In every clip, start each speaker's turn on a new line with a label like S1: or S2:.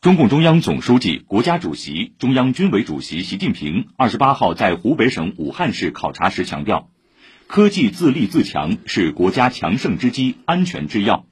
S1: 中共中央总书记、国家主席、中央军委主席习近平二十八号在湖北省武汉市考察时强调，科技自立自强是国家强盛之基、安全之要。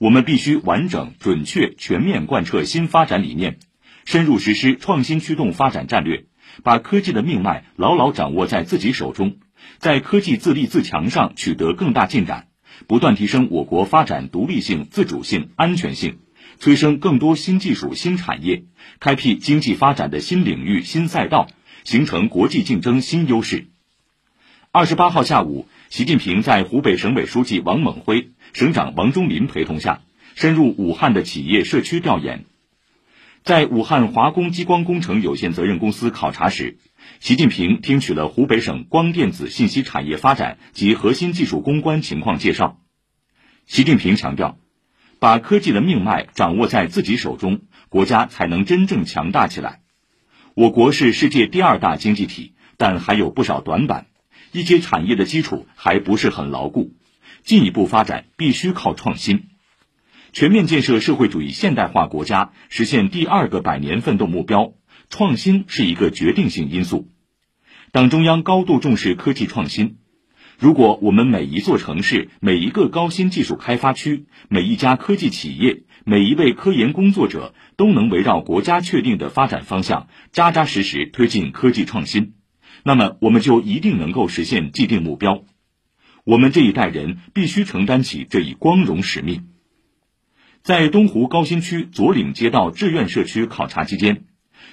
S1: 我们必须完整、准确、全面贯彻新发展理念，深入实施创新驱动发展战略，把科技的命脉牢牢掌握在自己手中，在科技自立自强上取得更大进展，不断提升我国发展独立性、自主性、安全性。催生更多新技术、新产业，开辟经济发展的新领域、新赛道，形成国际竞争新优势。二十八号下午，习近平在湖北省委书记王猛辉、省长王忠林陪同下，深入武汉的企业社区调研。在武汉华工激光工程有限责任公司考察时，习近平听取了湖北省光电子信息产业发展及核心技术攻关情况介绍。习近平强调。把科技的命脉掌握在自己手中，国家才能真正强大起来。我国是世界第二大经济体，但还有不少短板，一些产业的基础还不是很牢固。进一步发展必须靠创新。全面建设社会主义现代化国家，实现第二个百年奋斗目标，创新是一个决定性因素。党中央高度重视科技创新。如果我们每一座城市、每一个高新技术开发区、每一家科技企业、每一位科研工作者都能围绕国家确定的发展方向，扎扎实实推进科技创新，那么我们就一定能够实现既定目标。我们这一代人必须承担起这一光荣使命。在东湖高新区左岭街道志愿社区考察期间，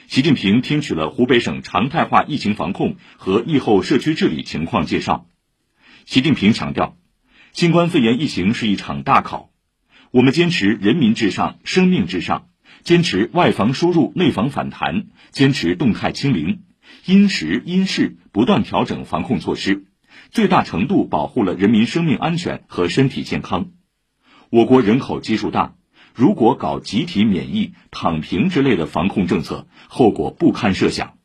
S1: 习近平听取了湖北省常态化疫情防控和疫后社区治理情况介绍。习近平强调，新冠肺炎疫情是一场大考，我们坚持人民至上、生命至上，坚持外防输入、内防反弹，坚持动态清零，因时因势不断调整防控措施，最大程度保护了人民生命安全和身体健康。我国人口基数大，如果搞集体免疫、躺平之类的防控政策，后果不堪设想。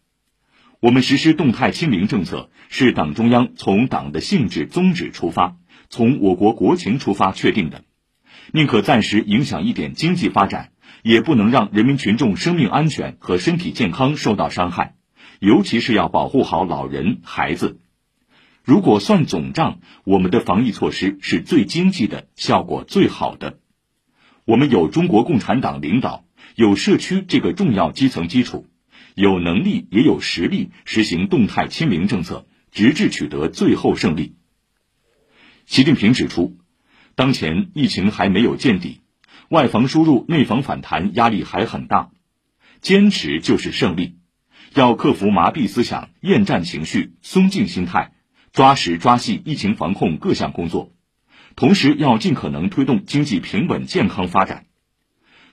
S1: 我们实施动态清零政策，是党中央从党的性质宗旨出发，从我国国情出发确定的。宁可暂时影响一点经济发展，也不能让人民群众生命安全和身体健康受到伤害，尤其是要保护好老人、孩子。如果算总账，我们的防疫措施是最经济的，效果最好的。我们有中国共产党领导，有社区这个重要基层基础。有能力也有实力实行动态清零政策，直至取得最后胜利。习近平指出，当前疫情还没有见底，外防输入、内防反弹压力还很大，坚持就是胜利。要克服麻痹思想、厌战情绪、松劲心态，抓实抓细疫情防控各项工作，同时要尽可能推动经济平稳健康发展。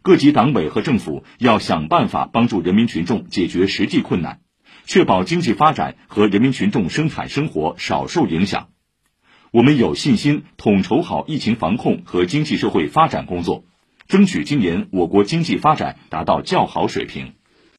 S1: 各级党委和政府要想办法帮助人民群众解决实际困难，确保经济发展和人民群众生产生活少受影响。我们有信心统筹好疫情防控和经济社会发展工作，争取今年我国经济发展达到较好水平。